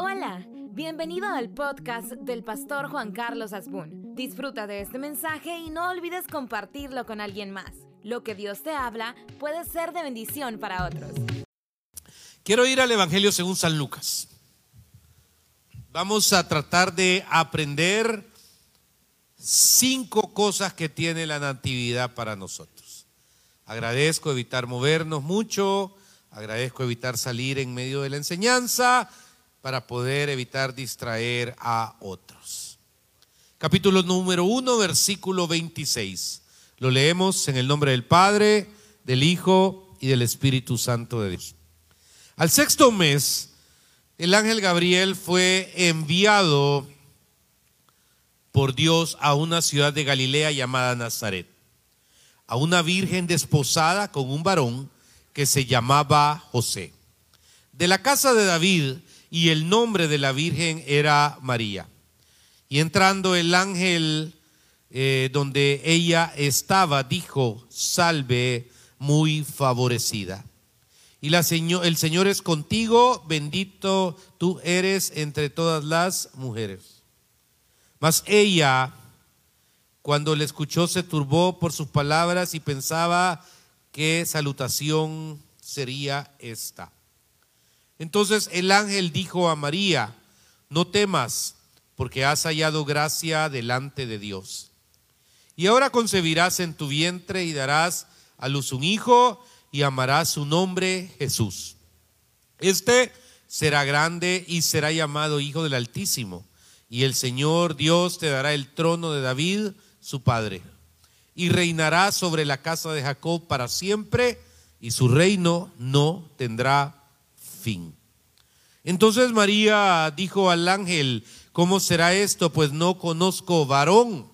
Hola, bienvenido al podcast del pastor Juan Carlos Asbun. Disfruta de este mensaje y no olvides compartirlo con alguien más. Lo que Dios te habla puede ser de bendición para otros. Quiero ir al Evangelio según San Lucas. Vamos a tratar de aprender cinco cosas que tiene la natividad para nosotros. Agradezco evitar movernos mucho, agradezco evitar salir en medio de la enseñanza para poder evitar distraer a otros. Capítulo número 1, versículo 26. Lo leemos en el nombre del Padre, del Hijo y del Espíritu Santo de Dios. Al sexto mes, el ángel Gabriel fue enviado por Dios a una ciudad de Galilea llamada Nazaret, a una virgen desposada con un varón que se llamaba José. De la casa de David, y el nombre de la Virgen era María. Y entrando el ángel eh, donde ella estaba, dijo, salve muy favorecida. Y la señor, el Señor es contigo, bendito tú eres entre todas las mujeres. Mas ella, cuando le escuchó, se turbó por sus palabras y pensaba qué salutación sería esta. Entonces el ángel dijo a María, no temas, porque has hallado gracia delante de Dios. Y ahora concebirás en tu vientre y darás a luz un hijo y amarás su nombre Jesús. Este será grande y será llamado Hijo del Altísimo. Y el Señor Dios te dará el trono de David, su padre. Y reinará sobre la casa de Jacob para siempre, y su reino no tendrá fin. Entonces María dijo al ángel, ¿cómo será esto? Pues no conozco varón.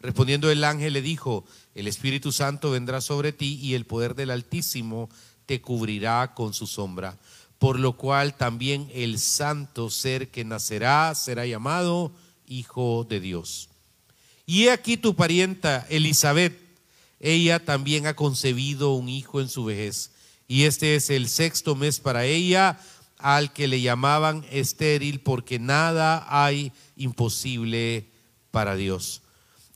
Respondiendo el ángel le dijo, el Espíritu Santo vendrá sobre ti y el poder del Altísimo te cubrirá con su sombra, por lo cual también el santo ser que nacerá será llamado Hijo de Dios. Y he aquí tu parienta Elizabeth, ella también ha concebido un hijo en su vejez, y este es el sexto mes para ella al que le llamaban estéril porque nada hay imposible para Dios.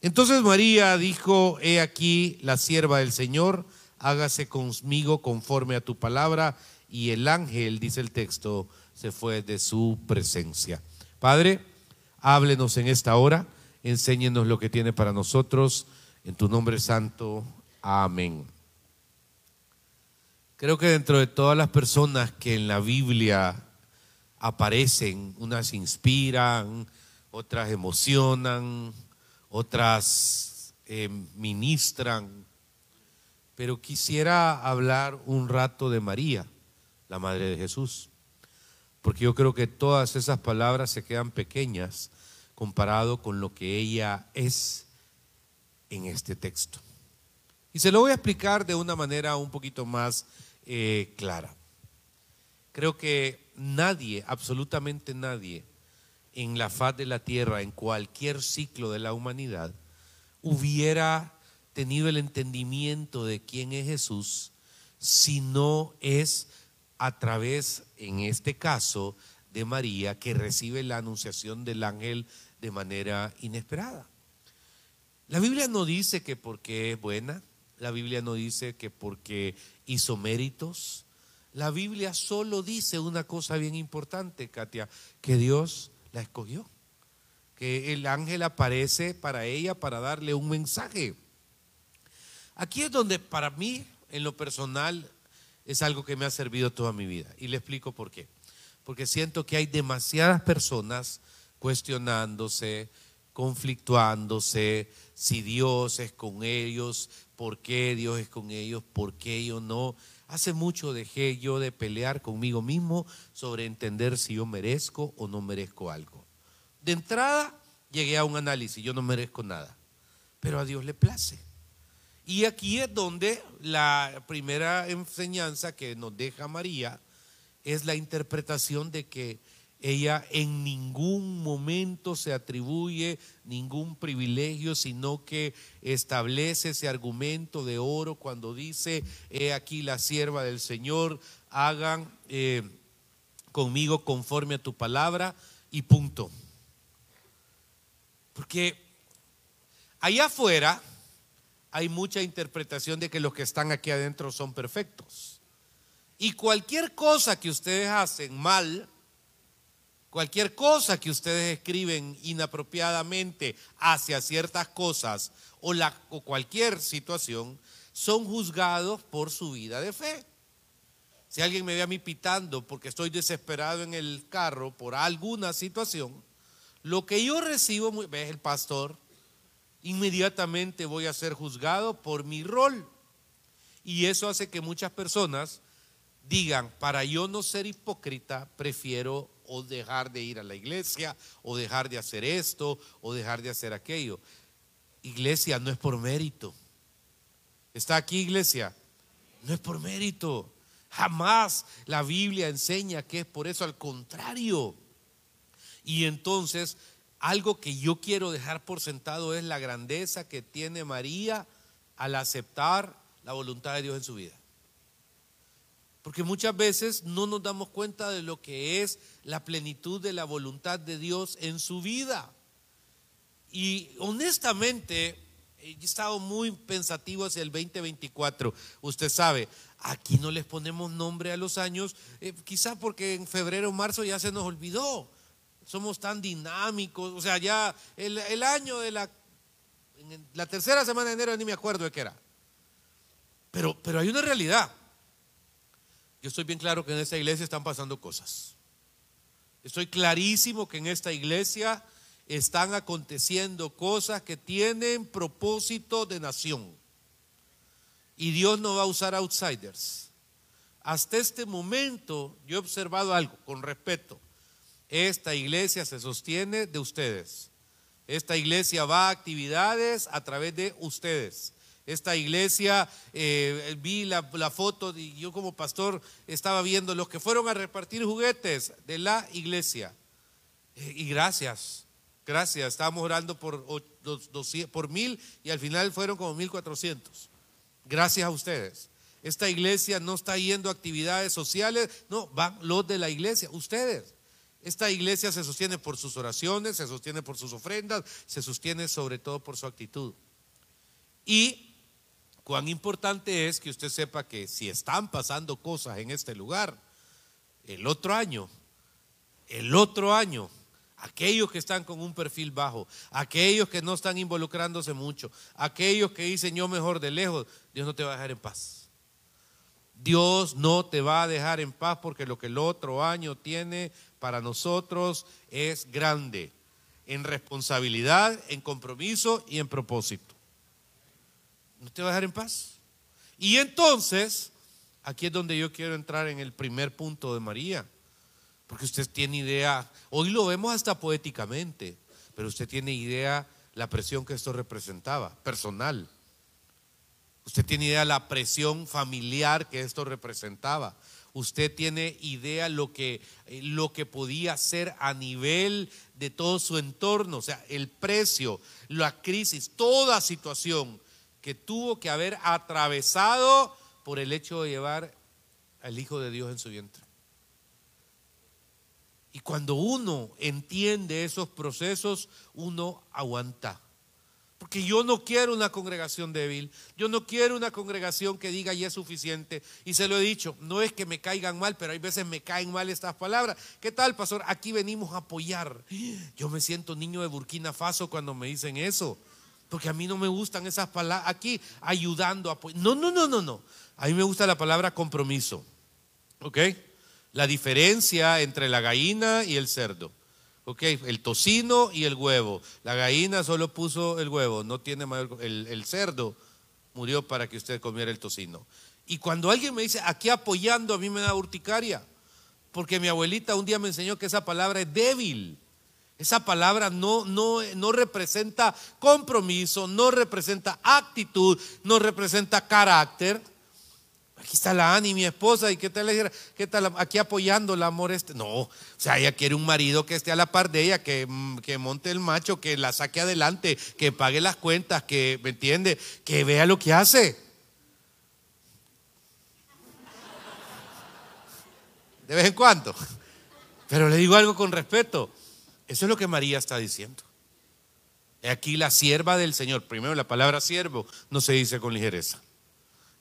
Entonces María dijo, he aquí la sierva del Señor, hágase conmigo conforme a tu palabra. Y el ángel, dice el texto, se fue de su presencia. Padre, háblenos en esta hora, enséñenos lo que tiene para nosotros. En tu nombre santo, amén. Creo que dentro de todas las personas que en la Biblia aparecen, unas inspiran, otras emocionan, otras eh, ministran, pero quisiera hablar un rato de María, la Madre de Jesús, porque yo creo que todas esas palabras se quedan pequeñas comparado con lo que ella es en este texto. Y se lo voy a explicar de una manera un poquito más eh, clara. Creo que nadie, absolutamente nadie, en la faz de la tierra, en cualquier ciclo de la humanidad, hubiera tenido el entendimiento de quién es Jesús si no es a través, en este caso, de María, que recibe la anunciación del ángel de manera inesperada. La Biblia no dice que porque es buena, la Biblia no dice que porque hizo méritos. La Biblia solo dice una cosa bien importante, Katia, que Dios la escogió. Que el ángel aparece para ella para darle un mensaje. Aquí es donde para mí, en lo personal, es algo que me ha servido toda mi vida. Y le explico por qué. Porque siento que hay demasiadas personas cuestionándose, conflictuándose, si Dios es con ellos, por qué Dios es con ellos, por qué yo no. Hace mucho dejé yo de pelear conmigo mismo sobre entender si yo merezco o no merezco algo. De entrada llegué a un análisis, yo no merezco nada, pero a Dios le place. Y aquí es donde la primera enseñanza que nos deja María es la interpretación de que ella en ningún momento se atribuye ningún privilegio, sino que establece ese argumento de oro cuando dice, he aquí la sierva del Señor, hagan eh, conmigo conforme a tu palabra y punto. Porque allá afuera hay mucha interpretación de que los que están aquí adentro son perfectos. Y cualquier cosa que ustedes hacen mal, cualquier cosa que ustedes escriben inapropiadamente hacia ciertas cosas o, la, cualquier situación, son juzgados por su vida de fe. Si alguien me ve a mí pitando porque estoy desesperado en el carro por alguna situación, lo que yo recibo, ves el pastor, inmediatamente voy a ser juzgado por mi rol. Y eso hace que muchas personas digan, para yo no ser hipócrita, prefiero o dejar de ir a la iglesia, o dejar de hacer esto, o dejar de hacer aquello. Iglesia no es por mérito. ¿Está aquí iglesia? No es por mérito. Jamás la Biblia enseña que es por eso, al contrario. Y entonces, algo que yo quiero dejar por sentado es la grandeza que tiene María al aceptar la voluntad de Dios en su vida. Porque muchas veces no nos damos cuenta de lo que es la plenitud de la voluntad de Dios en su vida. Y honestamente, he estado muy pensativo hacia el 2024. Usted sabe, Aquí no les ponemos nombre a los años, eh, quizá porque en febrero o marzo ya se nos olvidó. Somos tan dinámicos, o sea, ya el, año de la, la tercera semana de enero ni me acuerdo de qué era. Pero, pero hay una realidad. Yo estoy bien claro que en esta iglesia están pasando cosas. Estoy clarísimo que en esta iglesia están aconteciendo cosas que tienen propósito de nación. Y Dios no va a usar outsiders. Hasta este momento yo he observado algo con respeto. Esta iglesia se sostiene de ustedes. Esta iglesia va a actividades a través de ustedes. Esta iglesia, eh, vi la, foto, y yo como pastor estaba viendo los que fueron a repartir juguetes de la iglesia. Eh, y gracias, gracias. Estábamos orando por, por mil y al final fueron como mil cuatrocientos. Gracias a ustedes. Esta iglesia no está yendo a actividades sociales, no, van los de la iglesia, ustedes. Esta iglesia se sostiene por sus oraciones, se sostiene por sus ofrendas, se sostiene sobre todo por su actitud. Y cuán importante es que usted sepa que si están pasando cosas en este lugar, el otro año, el otro año, aquellos que están con un perfil bajo, aquellos que no están involucrándose mucho, aquellos que dicen yo mejor de lejos, Dios no te va a dejar en paz. Dios no te va a dejar en paz porque lo que el otro año tiene para nosotros es grande, en responsabilidad, en compromiso y en propósito. No te va a dejar en paz. Y entonces, aquí es donde yo quiero entrar en el primer punto de María. Porque usted tiene idea, hoy lo vemos hasta poéticamente, pero usted tiene idea la presión que esto representaba, personal. Usted tiene idea la presión familiar que esto representaba. Usted tiene idea lo que, eh, lo que podía ser a nivel de todo su entorno, o sea, el precio, la crisis, toda situación que tuvo que haber atravesado por el hecho de llevar al Hijo de Dios en su vientre. Y cuando uno entiende esos procesos, uno aguanta. Porque yo no quiero una congregación débil, yo no quiero una congregación que diga ya es suficiente. Y se lo he dicho, no es que me caigan mal, pero hay veces me caen mal estas palabras. ¿Qué tal, pastor? Aquí venimos a apoyar. Yo me siento niño de Burkina Faso cuando me dicen eso. Porque a mí no me gustan esas palabras. Aquí ayudando, apoyando. No, no, no, no, no. A mí me gusta la palabra compromiso. ¿Ok? la diferencia entre la gallina y el cerdo. Ok, el tocino y el huevo. La gallina solo puso el huevo, no tiene mayor. El, el cerdo murió para que usted comiera el tocino. Y cuando alguien me dice aquí apoyando, a mí me da urticaria. Porque mi abuelita un día me enseñó que esa palabra es débil. Esa palabra no, no, no representa compromiso, no representa actitud, no representa carácter Aquí está la Ani, mi esposa, y qué tal, qué tal aquí apoyando el amor este. No, o sea, ella quiere un marido que esté a la par de ella, que, que monte el macho, que la saque adelante, que pague las cuentas, que, ¿me entiende? Que vea lo que hace. De vez en cuando. Pero le digo algo con respeto. Eso es lo que María está diciendo. Aquí la sierva del Señor. Primero, la palabra siervo no se dice con ligereza.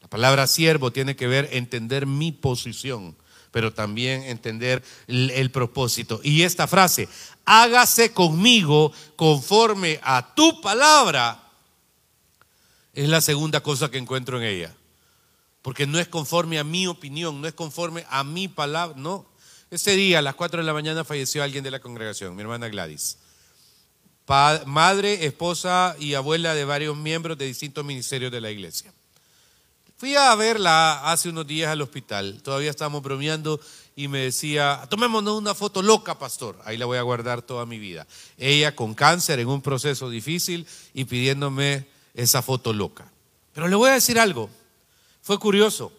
La palabra siervo tiene que ver entender mi posición, pero también entender el, el, propósito. Y esta frase, hágase conmigo conforme a tu palabra, es la segunda cosa que encuentro en ella. Porque no es conforme a mi opinión, no es conforme a mi palabra, no. Ese día, a las 4 de la mañana, falleció alguien de la congregación, mi hermana Gladys. madre, esposa y abuela de varios miembros de distintos ministerios de la iglesia. Fui a verla hace unos días al hospital, todavía estábamos bromeando y me decía, tomémonos una foto loca, pastor, ahí la voy a guardar toda mi vida. Ella con cáncer en un proceso difícil y pidiéndome esa foto loca. Pero le voy a decir algo, fue curioso,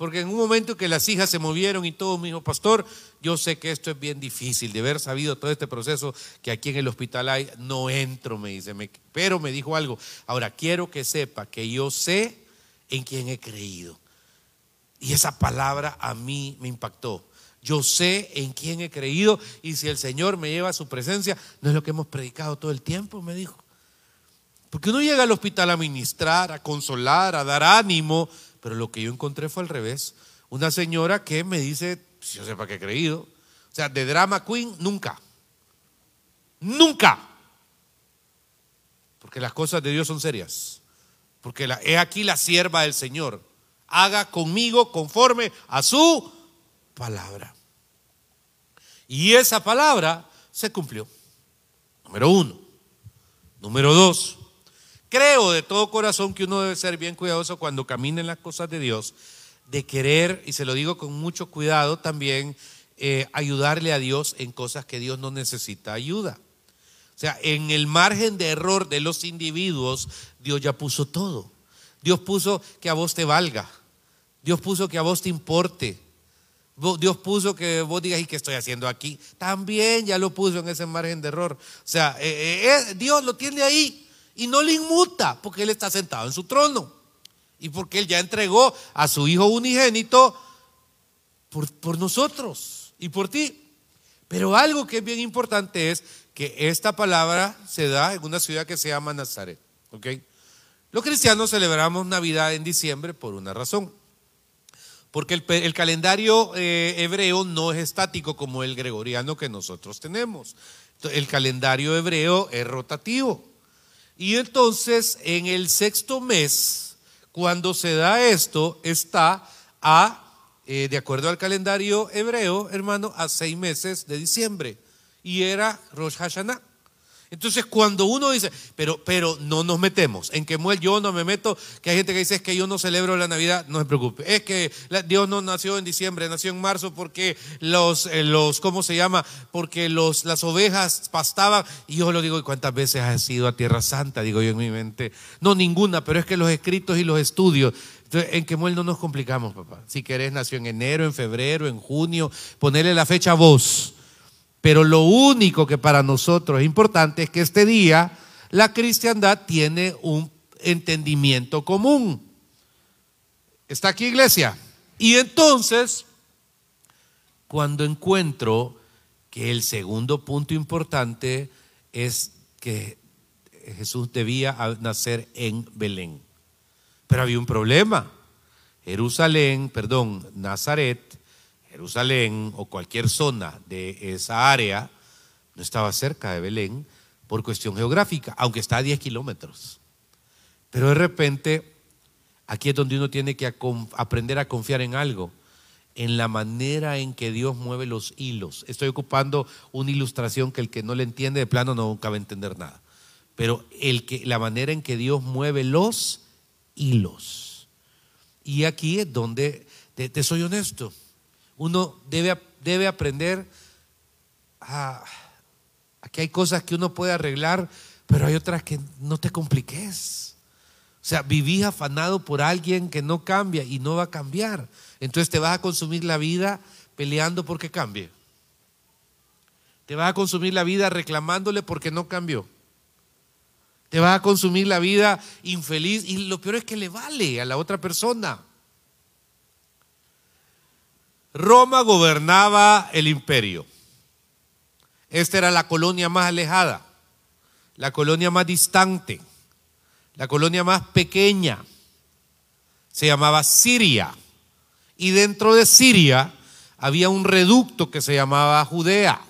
porque en un momento que las hijas se movieron y todo me dijo, pastor, yo sé que esto es bien difícil, de haber sabido todo este proceso que aquí en el hospital hay, no entro, me dice, pero me dijo algo, ahora quiero que sepa que yo sé en quién he creído. Y esa palabra a mí me impactó. Yo sé en quién he creído y si el Señor me lleva a su presencia, no es lo que hemos predicado todo el tiempo, me dijo. Porque uno llega al hospital a ministrar, a consolar, a dar ánimo, pero lo que yo encontré fue al revés. Una señora que me dice, si yo sepa que he creído, o sea, de drama queen, nunca. Nunca. Porque las cosas de Dios son serias. Porque la, he aquí la sierva del Señor. Haga conmigo conforme a su palabra. Y esa palabra se cumplió. Número uno. Número dos. Creo de todo corazón que uno debe ser bien cuidadoso cuando camina en las cosas de Dios, de querer, y se lo digo con mucho cuidado también, eh, ayudarle a Dios en cosas que Dios no necesita ayuda. O sea, en el margen de error de los individuos, Dios ya puso todo. Dios puso que a vos te valga. Dios puso que a vos te importe. Dios puso que vos digas, ¿y qué estoy haciendo aquí? También ya lo puso en ese margen de error. O sea, eh, eh, Dios lo tiene ahí y no le inmuta porque Él está sentado en su trono y porque Él ya entregó a su Hijo unigénito por, por nosotros y por ti. Pero algo que es bien importante es que esta palabra se da en una ciudad que se llama Nazaret. ¿ok? Los cristianos celebramos Navidad en diciembre por una razón. Porque el, calendario eh, hebreo no es estático como el gregoriano que nosotros tenemos. El calendario hebreo es rotativo. Y entonces en el sexto mes, cuando se da esto, está a, eh, de acuerdo al calendario hebreo, hermano, a seis meses de diciembre. Y era Rosh Hashanah. Entonces, cuando uno dice, pero, pero no nos metemos, en que muere yo no me meto, que hay gente que dice es que yo no celebro la Navidad, no se preocupe. Es que Dios no nació en diciembre, nació en marzo porque los, eh, los ¿cómo se llama? Porque los, las ovejas pastaban. Y yo lo digo, ¿y cuántas veces has ido a Tierra Santa? Digo yo en mi mente. No, ninguna, pero es que los escritos y los estudios. Entonces, en Quemuel no nos complicamos, papá. Si querés, nació en enero, en febrero, en junio, ponerle la fecha a vos. Pero lo único que para nosotros es importante es que este día la cristiandad tiene un entendimiento común. ¿Está aquí iglesia? Y entonces, cuando encuentro que el segundo punto importante es que Jesús debía nacer en Belén. Pero había un problema. Jerusalén, perdón, Nazaret Jerusalén o cualquier zona de esa área no estaba cerca de Belén por cuestión geográfica, aunque está a 10 kilómetros. Pero de repente, aquí es donde uno tiene que aprender a confiar en algo, en la manera en que Dios mueve los hilos. Estoy ocupando una ilustración que el que no le entiende de plano no va entender nada. Pero la manera en que Dios mueve los hilos. Y aquí es donde, te soy honesto, uno debe, debe aprender a, que hay cosas que uno puede arreglar, pero hay otras que no te compliques. O sea, vivís afanado por alguien que no cambia y no va a cambiar. Entonces te vas a consumir la vida peleando porque cambie. Te vas a consumir la vida reclamándole porque no cambió. Te vas a consumir la vida infeliz y lo peor es que le vale a la otra persona. Roma gobernaba el imperio. Esta era la colonia más alejada, la colonia más distante, la colonia más pequeña. Se llamaba Siria. Y dentro de Siria había un reducto que se llamaba Judea.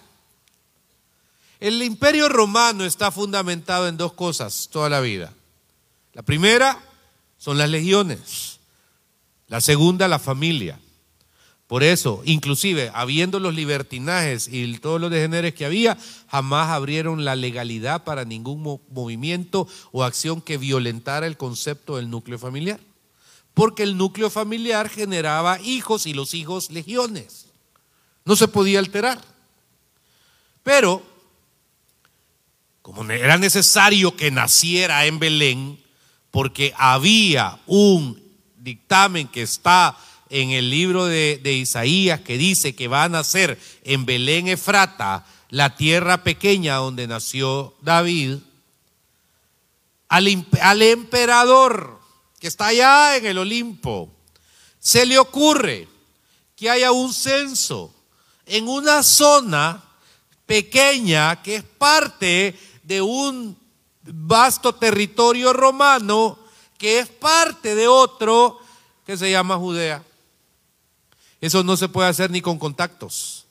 El imperio romano está fundamentado en dos cosas toda la vida. La primera son las legiones. La segunda, la familia. Por eso, inclusive, habiendo los libertinajes y todos los degeneres que había, jamás abrieron la legalidad para ningún movimiento o acción que violentara el concepto del núcleo familiar. Porque el núcleo familiar generaba hijos y los hijos legiones. No se podía alterar. Pero, como era necesario que naciera en Belén, porque había un dictamen que está en el libro de, Isaías que dice que va a nacer en Belén Efrata, la tierra pequeña donde nació David, al, emperador que está allá en el Olimpo, se le ocurre que haya un censo en una zona pequeña que es parte de un vasto territorio romano que es parte de otro que se llama Judea. Eso no se puede hacer ni con contactos.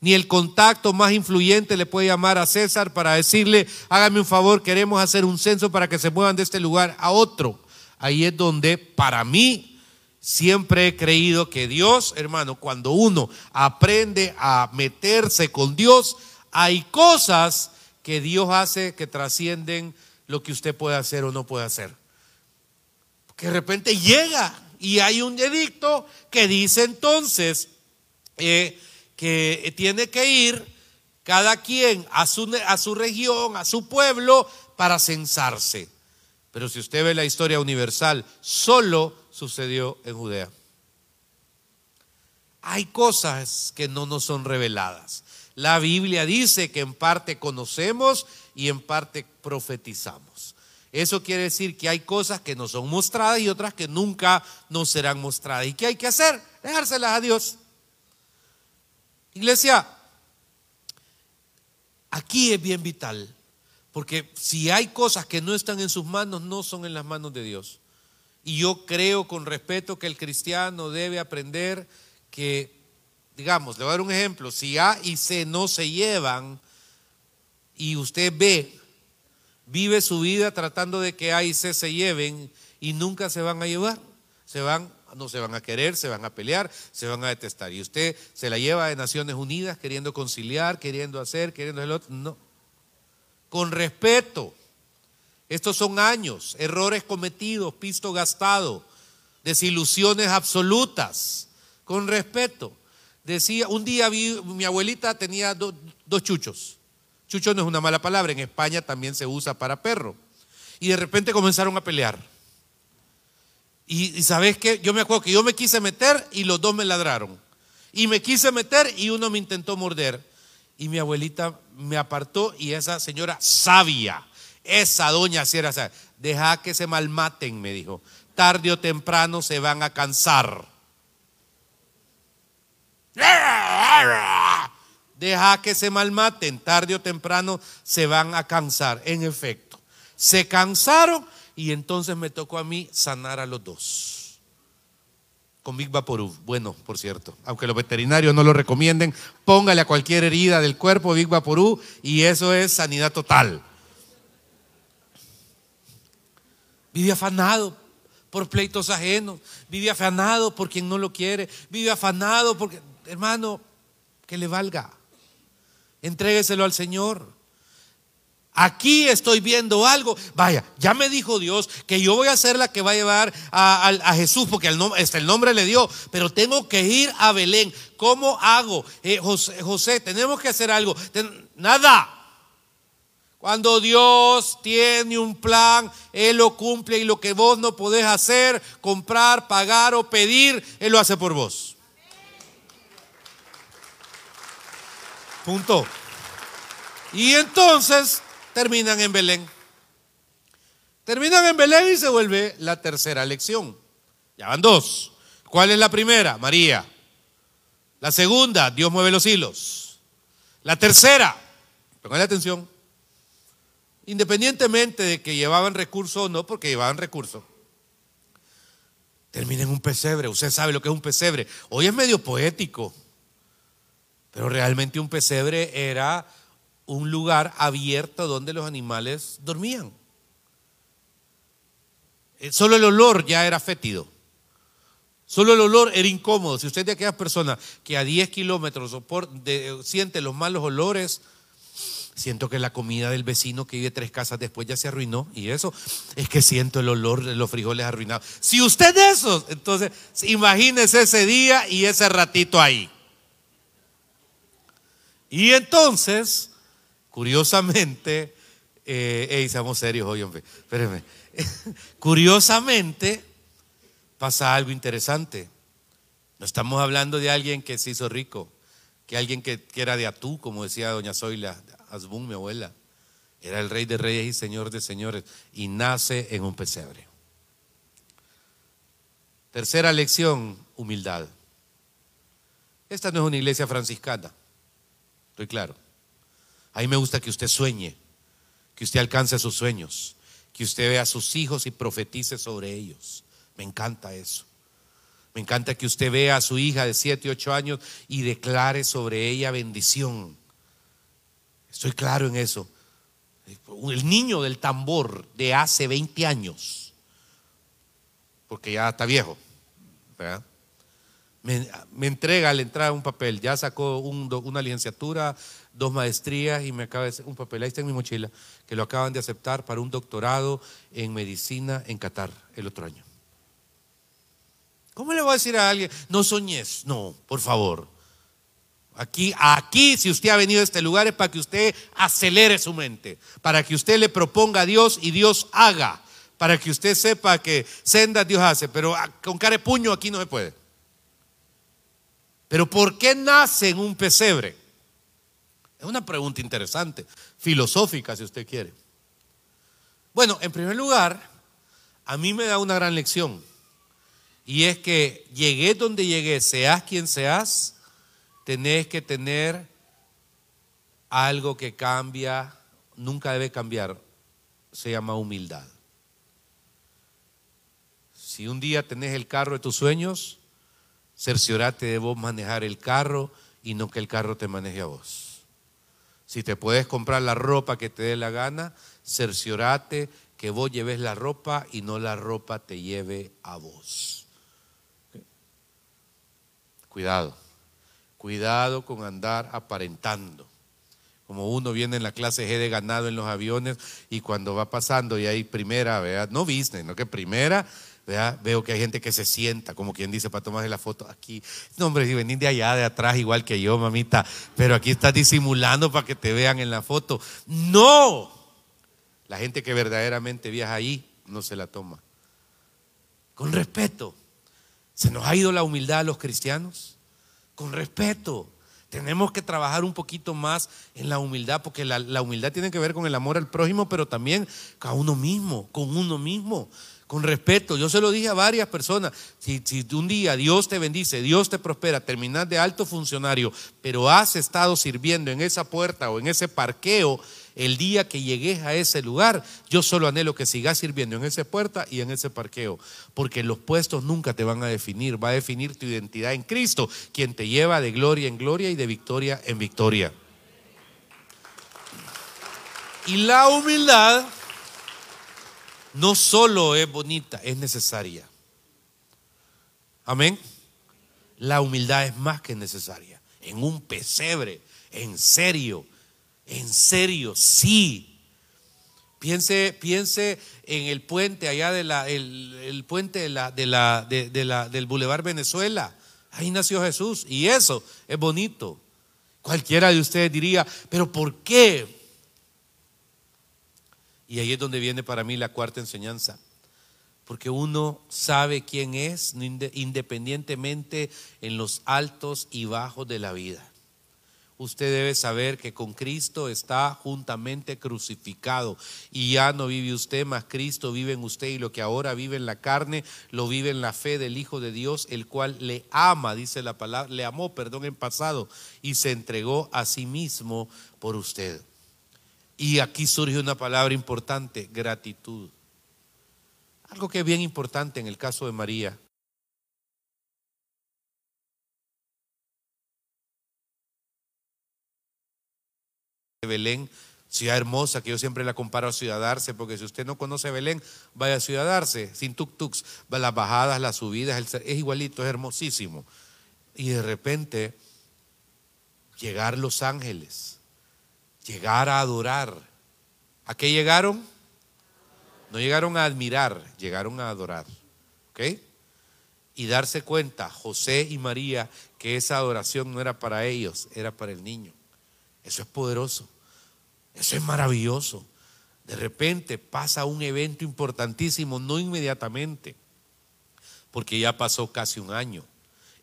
Ni el contacto más influyente le puede llamar a César para decirle, hágame un favor, queremos hacer un censo para que se muevan de este lugar a otro. Ahí es donde para mí siempre he creído que Dios, hermano, cuando uno aprende a meterse con Dios, hay cosas que Dios hace que trascienden lo que usted puede hacer o no puede hacer. Que de repente llega y hay un edicto que dice entonces eh, que tiene que ir cada quien a su, a su región, a su pueblo, para censarse. Pero si usted ve la historia universal, solo sucedió en Judea. Hay cosas que no nos son reveladas. La Biblia dice que en parte conocemos y en parte profetizamos. Eso quiere decir que hay cosas que no son mostradas y otras que nunca nos serán mostradas. ¿Y qué hay que hacer? Dejárselas a Dios. Iglesia, aquí es bien vital, porque si hay cosas que no están en sus manos, no son en las manos de Dios. Y yo creo con respeto que el cristiano debe aprender que, digamos, le voy a dar un ejemplo, si A y C no se llevan y usted ve vive su vida tratando de que A y C se lleven y nunca se van a llevar. Se van, no se van a querer, se van a pelear, se van a detestar. Y usted se la lleva de Naciones Unidas queriendo conciliar, queriendo hacer, queriendo el otro. No. Con respeto. Estos son años, errores cometidos, pisto gastado, desilusiones absolutas. Con respeto. Decía, un día vi, mi abuelita tenía dos chuchos. Chucho no es una mala palabra, en España también se usa para perro. Y de repente comenzaron a pelear. Y, sabes qué, yo me acuerdo que yo me quise meter y los dos me ladraron. Y me quise meter y uno me intentó morder. Y mi abuelita me apartó y esa señora sabia, esa doña si era, deja que se malmaten, me dijo. Tarde o temprano se van a cansar. Deja que se malmaten, tarde o temprano se van a cansar. En efecto, se cansaron y entonces me tocó a mí sanar a los dos. Con Big Vaporub. Bueno, por cierto, aunque los veterinarios no lo recomienden, póngale a cualquier herida del cuerpo Big Vaporub y eso es sanidad total. Vive afanado por pleitos ajenos, vive afanado por quien no lo quiere, vive afanado porque, hermano, que le valga. Entrégueselo al Señor. Aquí estoy viendo algo. Vaya, ya me dijo Dios que yo voy a ser la que va a llevar a, Jesús, porque el, nombre, el nombre le dio, pero tengo que ir a Belén. ¿Cómo hago? Eh, José, José, tenemos que hacer algo. nada. Cuando Dios tiene un plan, Él lo cumple y lo que vos no podés hacer, comprar, pagar o pedir, Él lo hace por vos. Punto. Y entonces terminan en Belén. Terminan en Belén y se vuelve la tercera lección. Ya van dos. ¿Cuál es la primera? María. La segunda, Dios mueve los hilos. La tercera, Pongan atención. Independientemente de que llevaban recursos o no, porque llevaban recursos. Termina en un pesebre. Usted sabe lo que es un pesebre. Hoy es medio poético. Pero realmente un pesebre era un lugar abierto donde los animales dormían. Eh, solo el olor ya era fétido. Solo el olor era incómodo. Si usted es de aquellas personas que a 10 kilómetros siente los malos olores, siento que la comida del vecino que vive tres casas después ya se arruinó. Y eso es que siento el olor de los frijoles arruinados. Si usted es eso, entonces imagínese ese día y ese ratito ahí. Y entonces, curiosamente, eh, seamos serios hoy, hombre, espérenme. curiosamente, pasa algo interesante. No estamos hablando de alguien que se hizo rico, que alguien que, era de Atú, como decía doña Zoila, Asbun, mi abuela. Era el rey de reyes y señor de señores y nace en un pesebre. Tercera lección, humildad. Esta no es una iglesia franciscana. Claro. A mí me gusta que usted sueñe, que usted alcance sus sueños, que usted vea a sus hijos y profetice sobre ellos. Me encanta eso. Me encanta que usted vea a su hija de 7, 8 años y declare sobre ella bendición. Estoy claro en eso. El niño del tambor de hace 20 años, porque ya está viejo, ¿verdad? Me, entrega al entrar un papel, ya sacó una licenciatura, dos maestrías y me acaba de un papel, ahí está en mi mochila, que lo acaban de aceptar para un doctorado en medicina en Qatar el otro año. ¿Cómo le voy a decir a alguien, no soñes? No, por favor. Aquí, aquí, si usted ha venido a este lugar es para que usted acelere su mente, para que usted le proponga a Dios y Dios haga, para que usted sepa que senda Dios hace, pero con cara de puño aquí no se puede. Pero ¿por qué nace en un pesebre? Es una pregunta interesante, filosófica si usted quiere. Bueno, en primer lugar, a mí me da una gran lección. Y es que llegué donde llegué, seas quien seas, tenés que tener algo que cambia, nunca debe cambiar, se llama humildad. Si un día tenés el carro de tus sueños, cerciorate de vos manejar el carro y no que el carro te maneje a vos. Si te puedes comprar la ropa que te dé la gana, cerciorate que vos lleves la ropa y no la ropa te lleve a vos. Cuidado, cuidado con andar aparentando. Como uno viene en la clase G de ganado en los aviones y cuando va pasando y hay primera, ¿verdad? no business, no que primera, Veo que hay gente que se sienta, como quien dice, para tomarse la foto aquí. No, hombre, si venís de allá, de atrás, igual que yo, mamita, pero aquí estás disimulando para que te vean en la foto. No, la gente que verdaderamente viaja ahí no se la toma. Con respeto. ¿Se nos ha ido la humildad a los cristianos? Con respeto. Tenemos que trabajar un poquito más en la humildad, porque la, la humildad tiene que ver con el amor al prójimo, pero también a uno mismo, con uno mismo con respeto. Yo se lo dije a varias personas. Si, un día Dios te bendice, Dios te prospera, terminas de alto funcionario, pero has estado sirviendo en esa puerta o en ese parqueo, el día que llegues a ese lugar, yo solo anhelo que sigas sirviendo en esa puerta y en ese parqueo, porque los puestos nunca te van a definir, va a definir tu identidad en Cristo, quien te lleva de gloria en gloria y de victoria en victoria. Y la humildad no solo es bonita, es necesaria. Amén. La humildad es más que necesaria. En un pesebre, en serio, en serio, sí. Piense, piense en el puente allá de la, el, puente de la, de la, de la, del Boulevard Venezuela. Ahí nació Jesús y eso es bonito. Cualquiera de ustedes diría, pero ¿por qué? Y ahí es donde viene para mí la cuarta enseñanza. Porque uno sabe quién es independientemente en los altos y bajos de la vida. Usted debe saber que con Cristo está juntamente crucificado y ya no vive usted, más Cristo vive en usted y lo que ahora vive en la carne lo vive en la fe del Hijo de Dios, el cual le ama, dice la palabra, le amó, perdón, en pasado y se entregó a sí mismo por usted. Y aquí surge una palabra importante, gratitud. Algo que es bien importante en el caso de María. Belén, ciudad hermosa, que yo siempre la comparo a Ciudad Arce, porque si usted no conoce Belén, vaya a Ciudad Arce, sin tuk-tuks, las bajadas, las subidas, es igualito, es hermosísimo. Y de repente, llegar Los Ángeles, llegar a adorar. ¿A qué llegaron? No llegaron a admirar, llegaron a adorar. ¿Ok? Y darse cuenta, José y María, que esa adoración no era para ellos, era para el niño. Eso es poderoso. Eso es maravilloso. De repente pasa un evento importantísimo, no inmediatamente, porque ya pasó casi un año.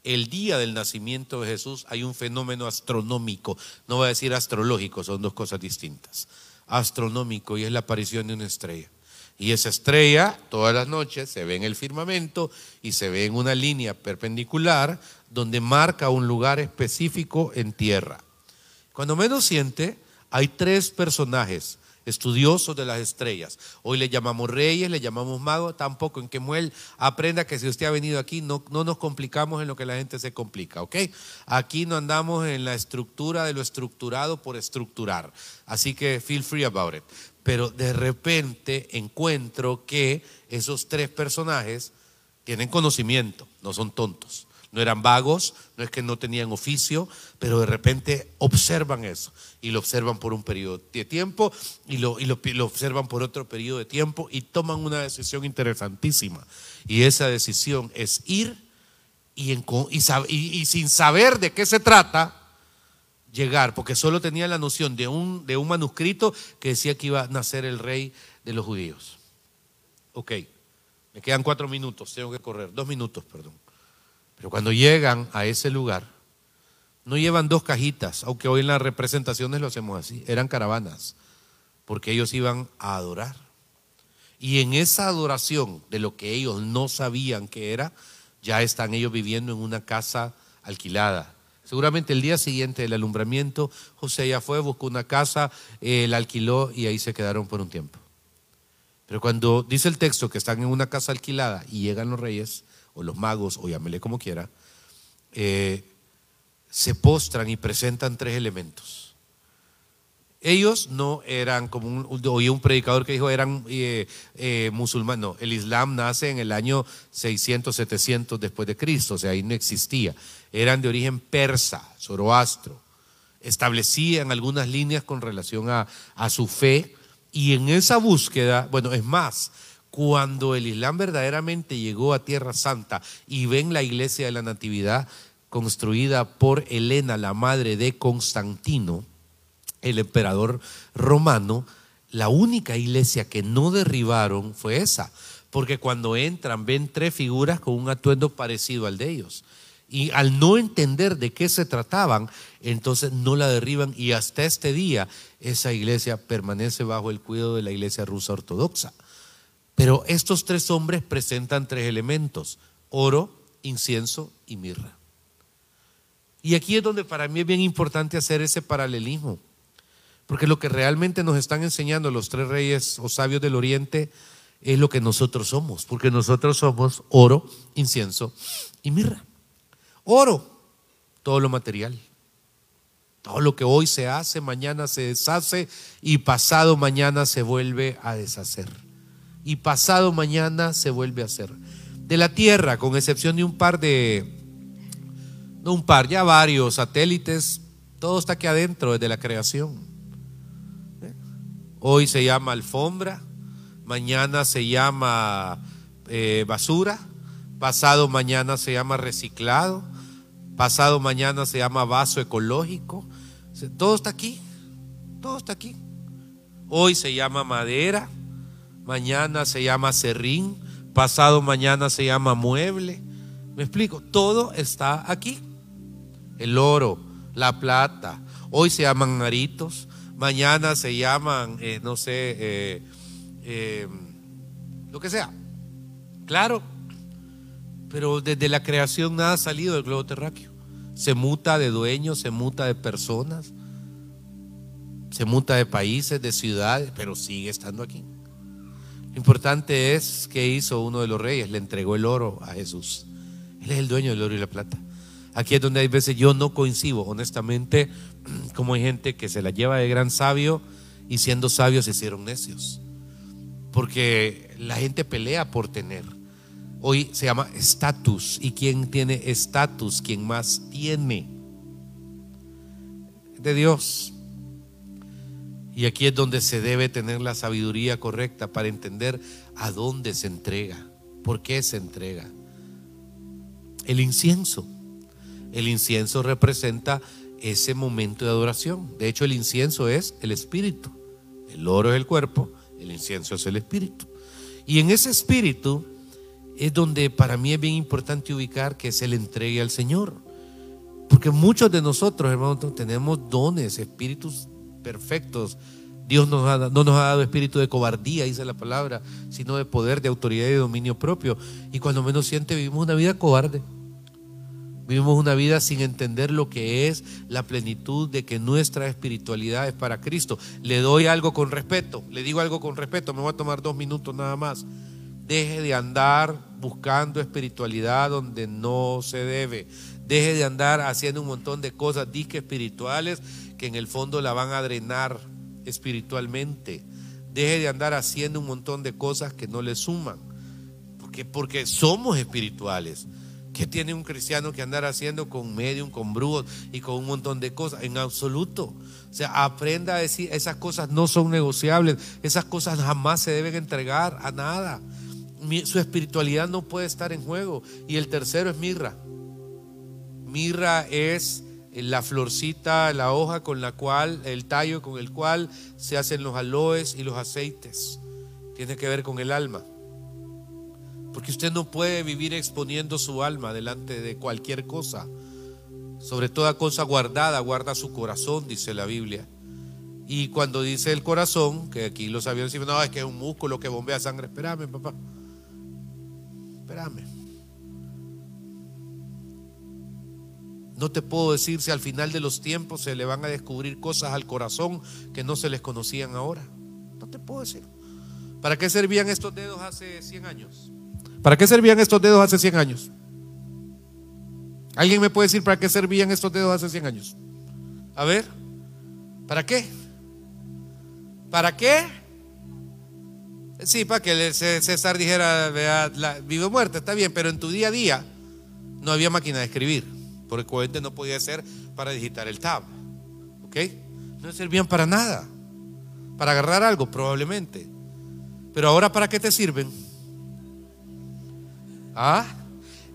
El día del nacimiento de Jesús hay un fenómeno astronómico, no voy a decir astrológico, son dos cosas distintas. Astronómico y es la aparición de una estrella. Y esa estrella todas las noches se ve en el firmamento y se ve en una línea perpendicular donde marca un lugar específico en tierra. Cuando menos siente, hay tres personajes estudiosos de las estrellas. Hoy le llamamos reyes, le llamamos magos, tampoco en que Muel aprenda que si usted ha venido aquí no, no nos complicamos en lo que la gente se complica, ¿ok? Aquí no andamos en la estructura de lo estructurado por estructurar. Así que feel free about it pero de repente encuentro que esos tres personajes tienen conocimiento, no son tontos. No eran vagos, no es que no tenían oficio, pero de repente observan eso y lo observan por un periodo de tiempo y lo, y lo, observan por otro periodo de tiempo y toman una decisión interesantísima. Y esa decisión es ir y, y sin saber de qué se trata, llegar, porque solo tenía la noción de un, de un manuscrito que decía que iba a nacer el rey de los judíos. Ok, me quedan cuatro minutos, tengo que correr, dos minutos, perdón. Pero cuando llegan a ese lugar, no llevan dos cajitas, aunque hoy en las representaciones lo hacemos así, eran caravanas, porque ellos iban a adorar. Y en esa adoración de lo que ellos no sabían que era, ya están ellos viviendo en una casa alquilada, Seguramente el día siguiente del alumbramiento, José ya fue, buscó una casa, eh, la alquiló y ahí se quedaron por un tiempo. Pero cuando dice el texto que están en una casa alquilada y llegan los reyes, o los magos, o llámele como quiera, eh, se postran y presentan tres elementos. Ellos no eran como un, oí un predicador que dijo eran eh, eh, musulmanes, no, el Islam nace en el año 600, 700 después de Cristo, o sea, ahí no existía. Eran de origen persa, zoroastro. Establecían algunas líneas con relación a, a su fe y en esa búsqueda, bueno, es más, cuando el Islam verdaderamente llegó a Tierra Santa y ven la iglesia de la Natividad construida por Helena, la madre de Constantino, el emperador romano, la única iglesia que no derribaron fue esa, porque cuando entran ven tres figuras con un atuendo parecido al de ellos. Y al no entender de qué se trataban, entonces no la derriban y hasta este día esa iglesia permanece bajo el cuidado de la iglesia rusa ortodoxa. Pero estos tres hombres presentan tres elementos, oro, incienso y mirra. Y aquí es donde para mí es bien importante hacer ese paralelismo. Porque lo que realmente nos están enseñando los tres reyes o sabios del oriente es lo que nosotros somos, porque nosotros somos oro, incienso y mirra. Oro, todo lo material. Todo lo que hoy se hace, mañana se deshace y pasado mañana se vuelve a deshacer. Y pasado mañana se vuelve a hacer. De la Tierra, con excepción de un par de, no un par, ya varios satélites, todo está aquí adentro desde la creación. Hoy se llama alfombra, mañana se llama eh, basura, pasado mañana se llama reciclado, pasado mañana se llama vaso ecológico. Todo está aquí, todo está aquí. Hoy se llama madera, mañana se llama serrín, pasado mañana se llama mueble. Me explico, todo está aquí. El oro, la plata, hoy se llaman aritos, mañana se llaman, eh, no sé, eh, eh, lo que sea. Claro, pero desde la creación nada ha salido del globo terráqueo. Se muta de dueños, se muta de personas. se muta de países, de ciudades, pero sigue estando aquí. Lo importante es que hizo uno de los reyes, le entregó el oro a Jesús. Él es el dueño del oro y la plata. Aquí es donde hay veces yo no coincido, honestamente, como hay gente que se la lleva de gran sabio y siendo sabios se hicieron necios. Porque la gente pelea por tener. Hoy se llama estatus. ¿Y quién tiene estatus? ¿Quién más tiene? De Dios. Y aquí es donde se debe tener la sabiduría correcta para entender a dónde se entrega, por qué se entrega. El incienso. El incienso representa ese momento de adoración. De hecho, el incienso es el espíritu. El oro es el cuerpo, el incienso es el espíritu. Y en ese espíritu es donde para mí es bien importante ubicar que se le entregue al Señor. Porque muchos de nosotros, hermanos, tenemos dones, espíritus perfectos. Dios no nos ha dado espíritu de cobardía, dice la palabra, sino de poder, de autoridad y de dominio propio. Y cuando menos siente, vivimos una vida cobarde. Vivimos una vida sin entender lo que es la plenitud de que nuestra espiritualidad es para Cristo. Le doy algo con respeto, le digo algo con respeto, me voy a tomar dos minutos nada más. Deje de andar buscando espiritualidad donde no se debe. Deje de andar haciendo un montón de cosas disque espirituales que en el fondo la van a drenar espiritualmente. Deje de andar haciendo un montón de cosas que no le suman. Porque, porque somos espirituales. ¿Qué tiene un cristiano que andar haciendo con medium, con brujos y con un montón de cosas? En absoluto. O sea, aprenda a decir, esas cosas no son negociables, esas cosas jamás se deben entregar a nada. su espiritualidad no puede estar en juego. Y el tercero es mirra. Mirra es la florcita, la hoja con la cual, el tallo con el cual se hacen los aloes y los aceites. Tiene que ver con el alma. Porque usted no puede vivir exponiendo su alma delante de cualquier cosa. Sobre toda cosa guardada, guarda su corazón, dice la Biblia. Y cuando dice el corazón, que aquí lo sabían decir, no, es que es un músculo que bombea sangre. Espérame, papá. Espérame. No te puedo decir si al final de los tiempos se le van a descubrir cosas al corazón que no se les conocían ahora. No te puedo decir. ¿Para qué servían estos dedos hace 100 años? ¿Para qué servían estos dedos hace 100 años? ¿Alguien me puede decir para qué servían estos dedos hace 100 años? A ver, ¿para qué? ¿Para qué? Sí, para que César dijera, vea, la, vive o muerta, está bien, pero en tu día a día no había máquina de escribir, porque el cohete no podía ser para digitar el tab. ¿Ok? No servían para nada. Para agarrar algo, probablemente. Pero ahora, ¿para qué te sirven? ¿Ah?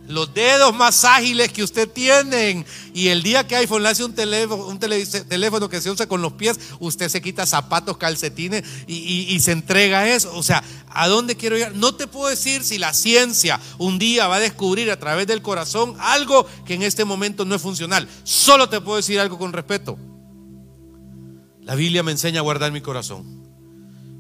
Los dedos más ágiles que usted tiene. Y el día que iPhone le hace un teléfono, un teléfono que se usa con los pies, usted se quita zapatos, calcetines y, se entrega eso. O sea, ¿a dónde quiero ir? No te puedo decir si la ciencia un día va a descubrir a través del corazón algo que en este momento no es funcional. Solo te puedo decir algo con respeto. La Biblia me enseña a guardar mi corazón.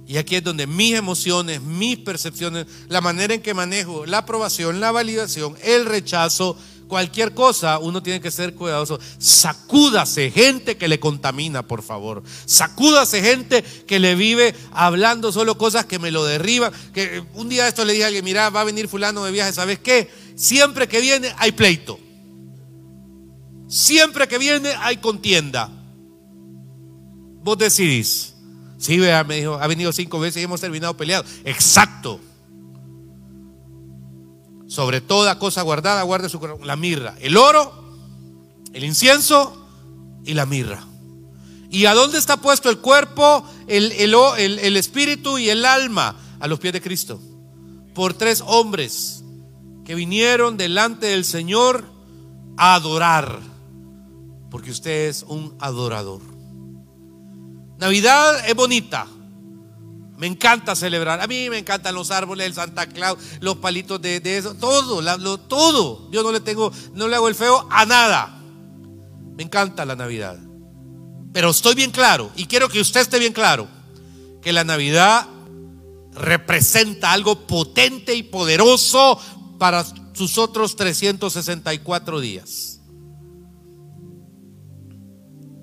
Y aquí es donde mis emociones, mis percepciones, la manera en que manejo la aprobación, la validación, el rechazo, cualquier cosa, uno tiene que ser cuidadoso. Sacúdase gente que le contamina, por favor. Sacúdase gente que le vive hablando solo cosas que me lo derriban. Que un día esto le dije a alguien, mira, va a venir fulano de viaje, ¿sabes qué? Siempre que viene hay pleito. Siempre que viene hay contienda. Vos decidís. Sí, vea, me dijo, ha venido cinco veces y hemos terminado peleados. Exacto. Sobre toda cosa guardada, guarde su corazón. La mirra, el oro, el incienso y la mirra. ¿Y a dónde está puesto el cuerpo, el, el espíritu y el alma? A los pies de Cristo. Por tres hombres que vinieron delante del Señor a adorar. Porque usted es un adorador. Navidad es bonita. Me encanta celebrar. A mí me encantan los árboles, el Santa Claus, los palitos de, eso, todo, todo. Yo no le tengo, no le hago el feo a nada. Me encanta la Navidad. Pero estoy bien claro, y quiero que usted esté bien claro, que la Navidad representa algo potente y poderoso para sus otros 364 días.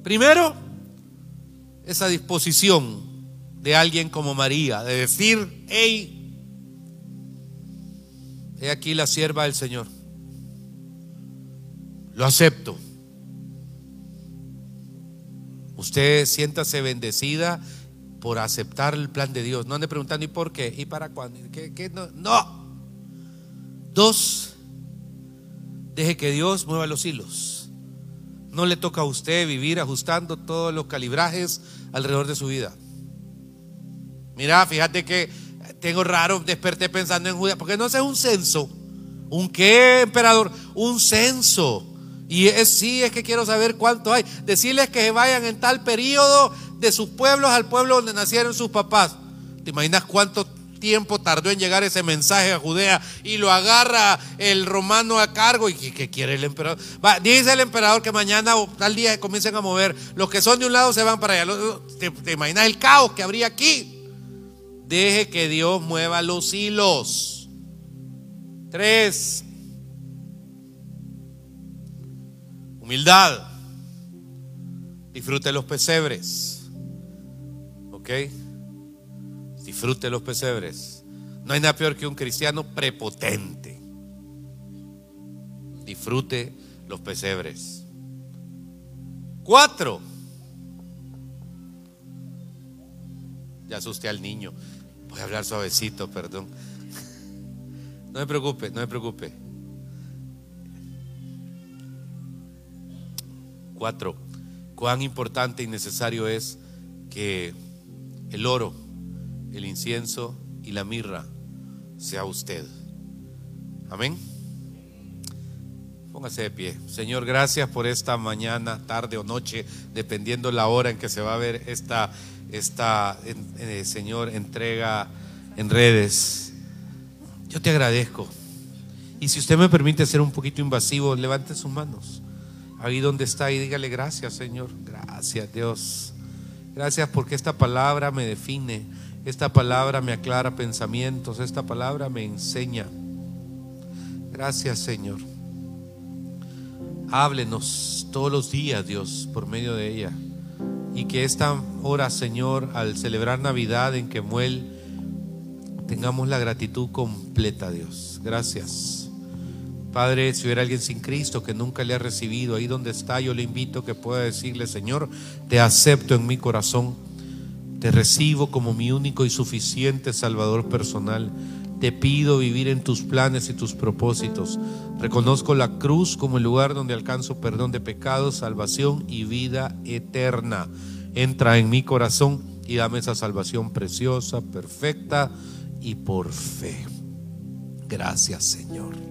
Primero, esa disposición de alguien como María, de decir, hey, he aquí la sierva del Señor. Lo acepto. Usted siéntase bendecida por aceptar el plan de Dios. No ande preguntando, ¿y por qué? ¿Y para cuándo? ¿Qué, No. no. Dos, deje que Dios mueva los hilos. No le toca a usted vivir ajustando todos los calibrajes alrededor de su vida. Mira, fíjate que tengo raro, desperté pensando en Judea, porque no es un censo. ¿Un qué, emperador? Un censo. Y es, sí, es que quiero saber cuánto hay. Decirles que vayan en tal periodo de sus pueblos al pueblo donde nacieron sus papás. ¿Te imaginas cuánto tiempo tardó en llegar ese mensaje a Judea y lo agarra el romano a cargo y que quiere el emperador. dice el emperador que mañana o tal día comiencen a mover. Los que son de un lado se van para allá. ¿Te, imaginas el caos que habría aquí? Deje que Dios mueva los hilos. Tres. Humildad. Disfrute los pesebres. ¿Ok? Disfrute los pesebres. No hay nada peor que un cristiano prepotente. Disfrute los pesebres. Cuatro. Ya asusté al niño. Voy a hablar suavecito, perdón. No me preocupe, no me preocupe. Cuatro. Cuán importante y necesario es que el oro el incienso y la mirra sea usted. Amén. Póngase de pie. Señor, gracias por esta mañana, tarde o noche, dependiendo la hora en que se va a ver esta, esta eh, Señor, entrega en redes. Yo te agradezco. Y si usted me permite ser un poquito invasivo, levante sus manos. Ahí donde está y dígale gracias, Señor. Gracias, Dios. Gracias porque esta palabra me define. Esta palabra me aclara pensamientos, esta palabra me enseña. Gracias Señor. Háblenos todos los días, Dios, por medio de ella. Y que esta hora, Señor, al celebrar Navidad en Quemuel, tengamos la gratitud completa, Dios. Gracias. Padre, si hubiera alguien sin Cristo que nunca le ha recibido, ahí donde está, yo le invito que pueda decirle, Señor, te acepto en mi corazón te recibo como mi único y suficiente Salvador personal. Te pido vivir en tus planes y tus propósitos. Reconozco la cruz como el lugar donde alcanzo perdón de pecados, salvación y vida eterna. Entra en mi corazón y dame esa salvación preciosa, perfecta y por fe. Gracias Señor.